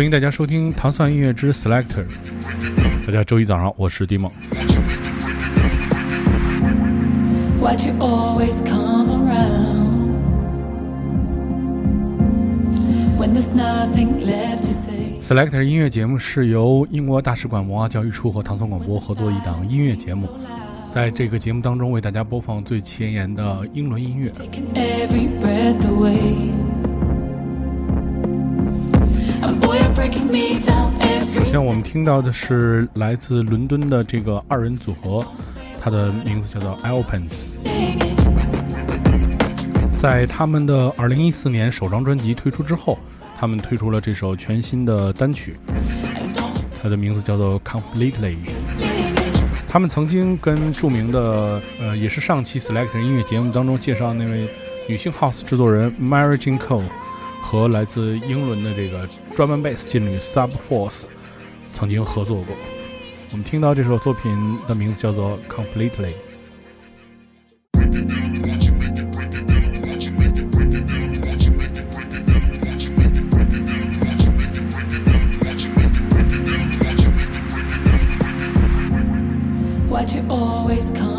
欢迎大家收听《糖蒜音乐之 Selector》。大家周一早上，我是 Dimo。Selector 音乐节目是由英国大使馆文化教育处和唐宋广播合作一档音乐节目，在这个节目当中为大家播放最前沿的英伦音乐。首先，我们听到的是来自伦敦的这个二人组合，它的名字叫做 Alpens。在他们的2014年首张专辑推出之后，他们推出了这首全新的单曲，它的名字叫做 Completely。他们曾经跟著名的呃，也是上期 Selector 音乐节目当中介绍那位女性 House 制作人 Mary Jane Cole。和来自英伦的这个专门贝斯劲旅 Sub Force 曾经合作过我们听到这首作品的名字叫做 completely what you always come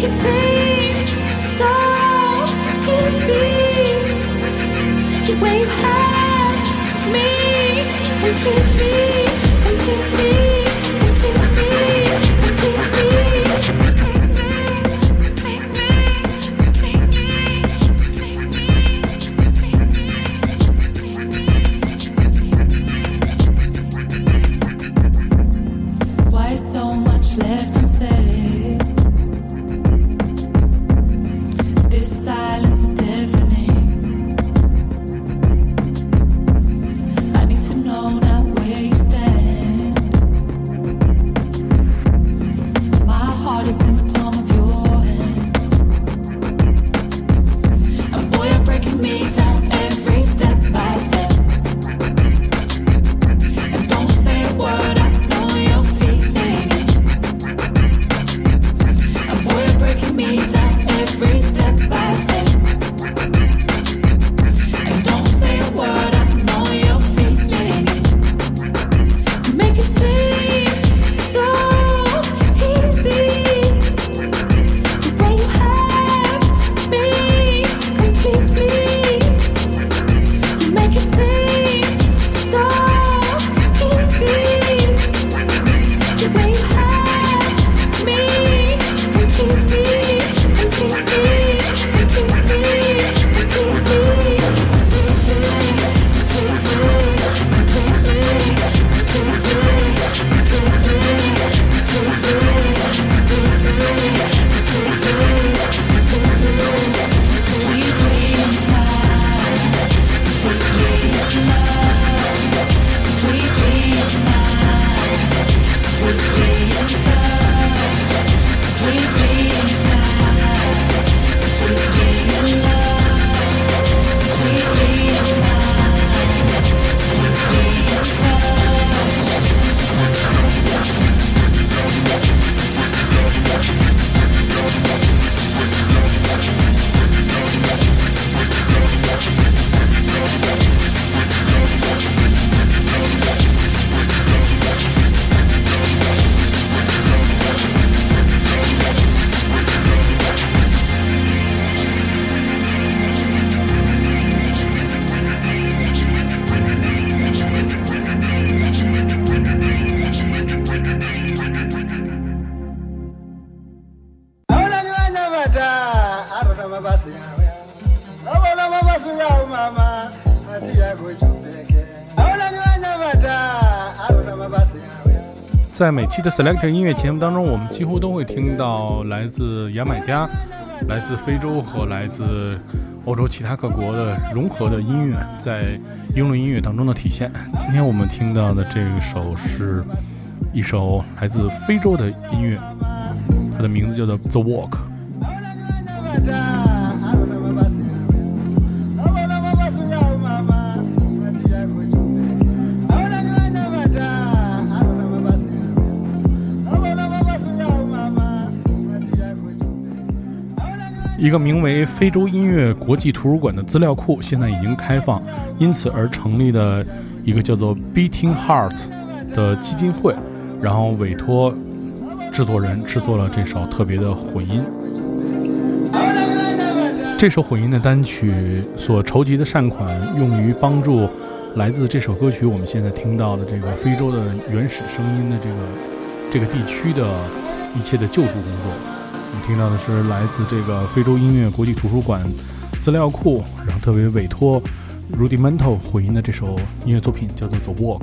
make the way you me. 在每期的 Selector 音乐节目当中，我们几乎都会听到来自牙买加、来自非洲和来自欧洲其他各国的融合的音乐，在英伦音乐当中的体现。今天我们听到的这首是一首来自非洲的音乐，它的名字叫做《The Walk》。一个名为非洲音乐国际图书馆的资料库现在已经开放，因此而成立的一个叫做 Beating Hearts 的基金会，然后委托制作人制作了这首特别的混音。这首混音的单曲所筹集的善款用于帮助来自这首歌曲我们现在听到的这个非洲的原始声音的这个这个地区的一切的救助工作。我们听到的是来自这个非洲音乐国际图书馆资料库，然后特别委托 Rudimental 混音的这首音乐作品，叫做《The Walk》。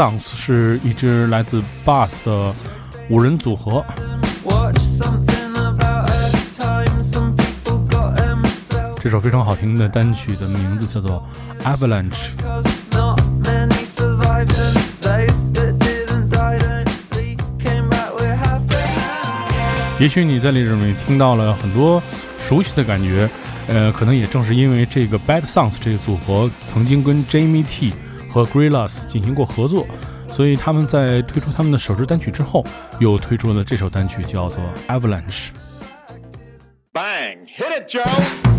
Songs 是一支来自 Bass 的五人组合。这首非常好听的单曲的名字叫做《Avalanche》。也许你在里面听到了很多熟悉的感觉，呃，可能也正是因为这个 Bad Songs 这个组合曾经跟 Jamie T。和 Grillus 进行过合作，所以他们在推出他们的首支单曲之后，又推出了这首单曲，叫做《Avalanche》。Bang! Hit it, Joe!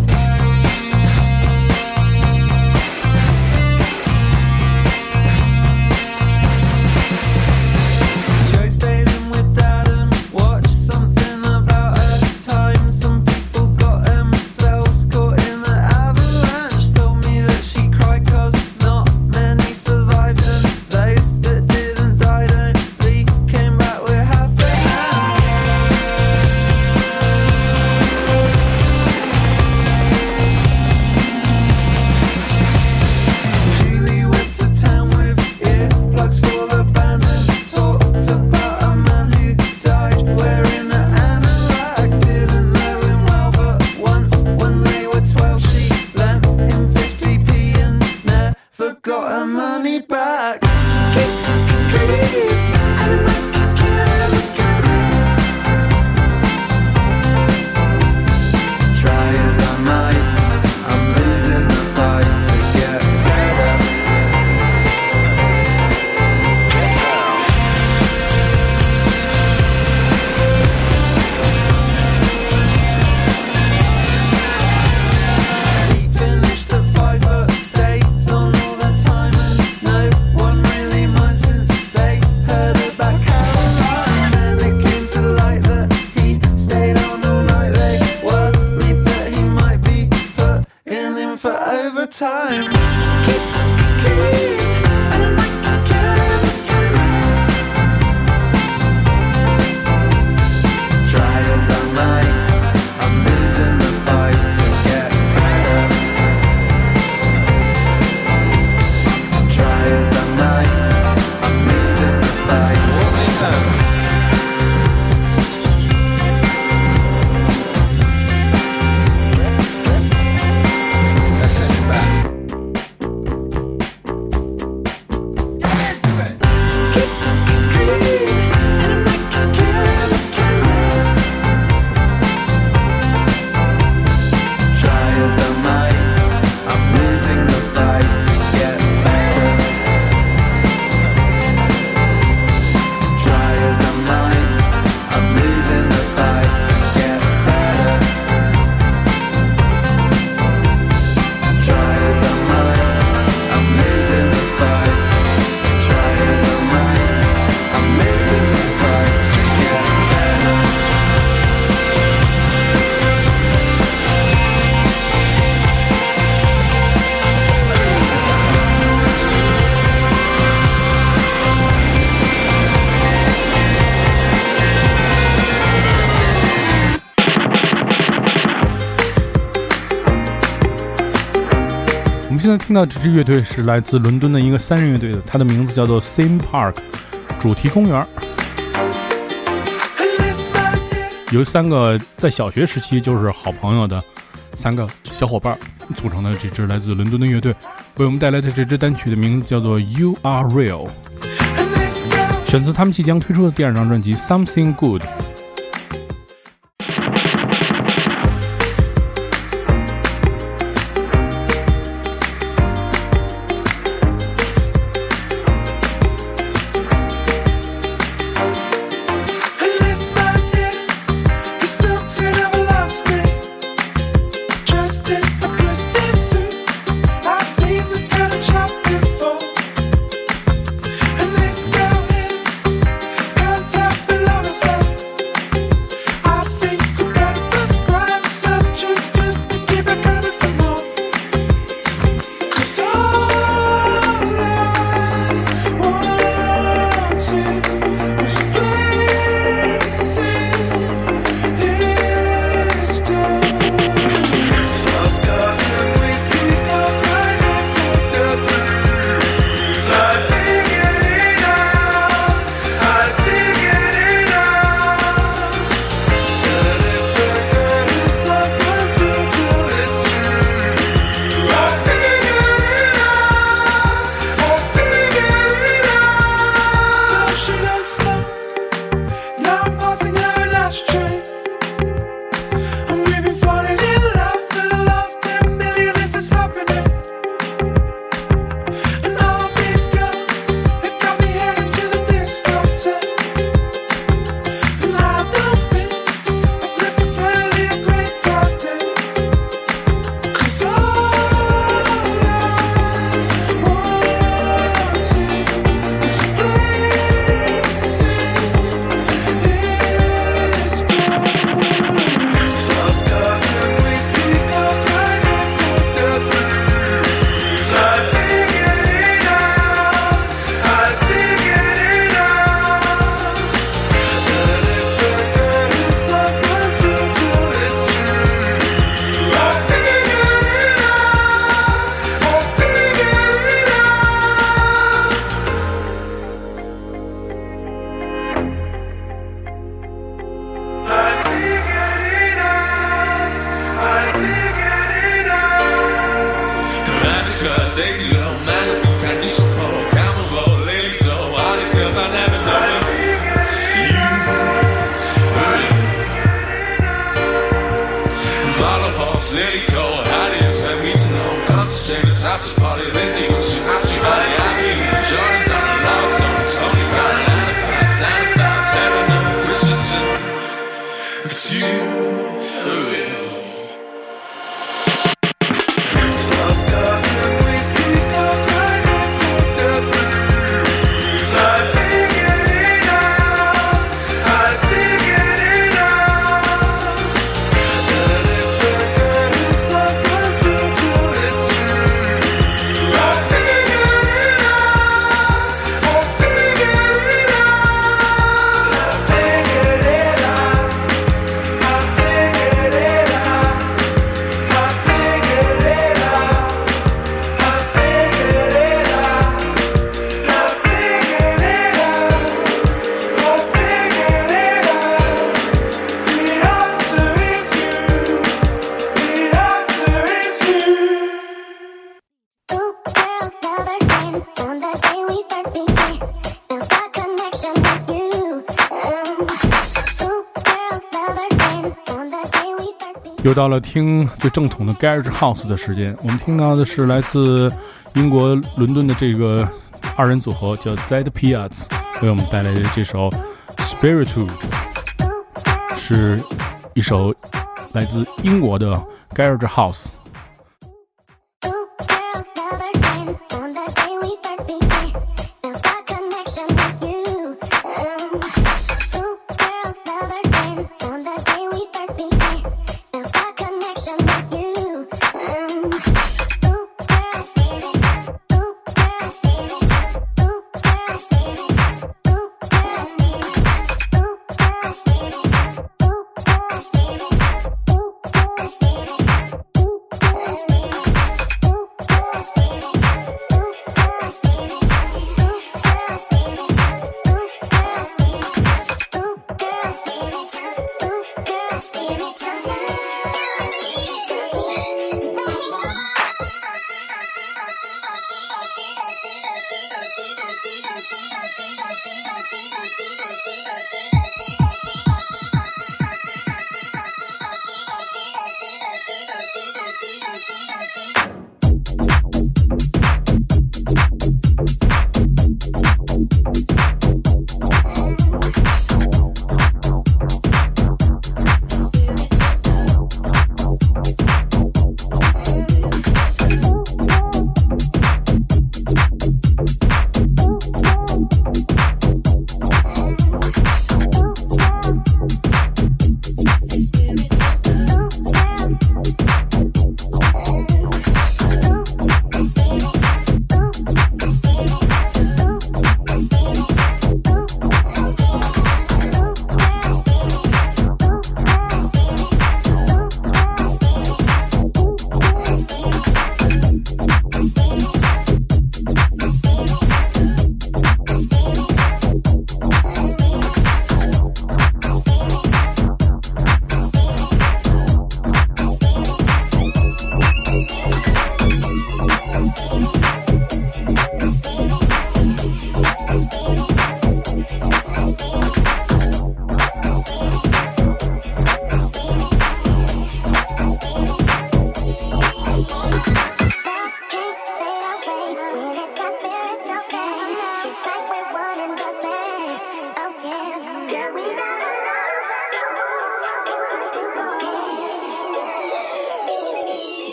听到这支乐队是来自伦敦的一个三人乐队的，它的名字叫做 Theme Park，主题公园。由三个在小学时期就是好朋友的三个小伙伴组成的这支来自伦敦的乐队，为我们带来的这支单曲的名字叫做 You Are Real，选自他们即将推出的第二张专辑 Something Good。又到了听最正统的 Garage House 的时间，我们听到的是来自英国伦敦的这个二人组合，叫 Zed Piazz，为我们带来的这首 Spiritual，是一首来自英国的 Garage House。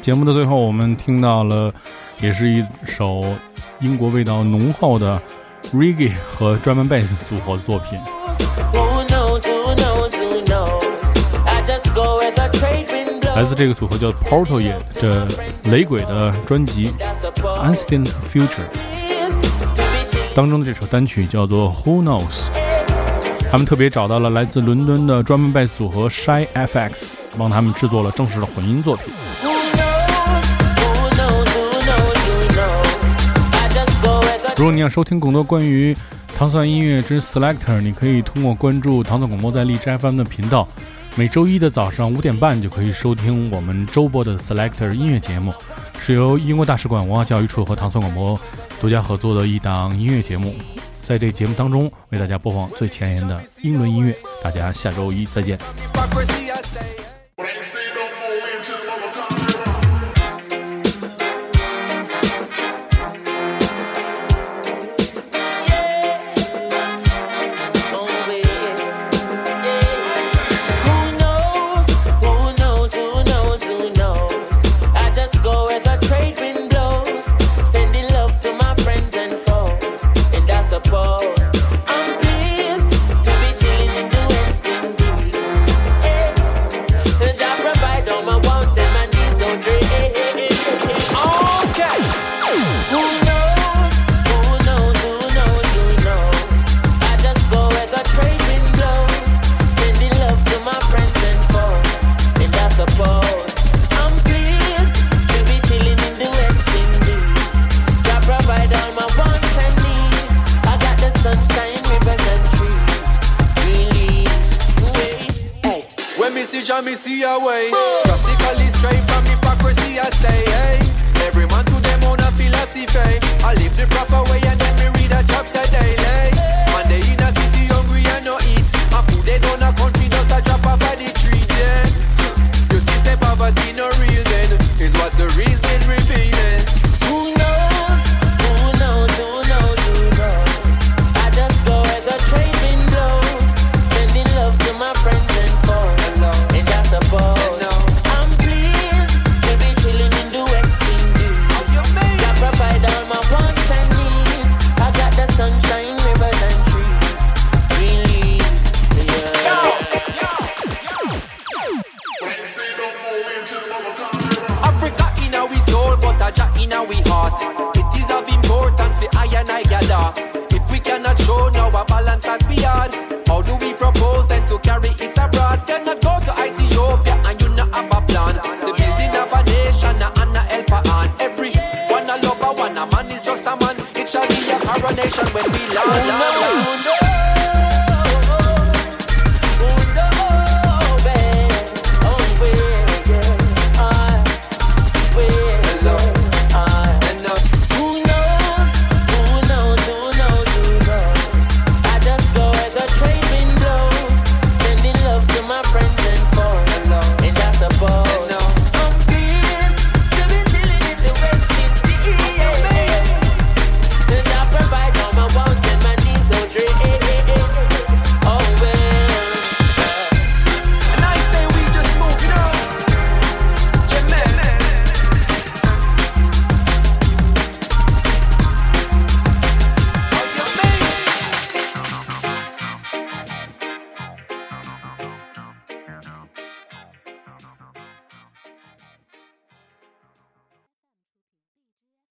节目的最后，我们听到了，也是一首英国味道浓厚的 reggae 和 drum and bass 组合的作品。来自这个组合叫 Portal 的雷鬼的专辑 Instant Future 当中的这首单曲叫做 Who Knows。他们特别找到了来自伦敦的 drum and bass 组合 Shy FX，帮他们制作了正式的混音作品。如果你想收听更多关于糖蒜音乐之 Selector，你可以通过关注糖蒜广播在荔枝 FM 的频道。每周一的早上五点半就可以收听我们周播的 Selector 音乐节目，是由英国大使馆文化教育处和糖蒜广播独家合作的一档音乐节目。在这节目当中，为大家播放最前沿的英伦音乐。大家下周一再见。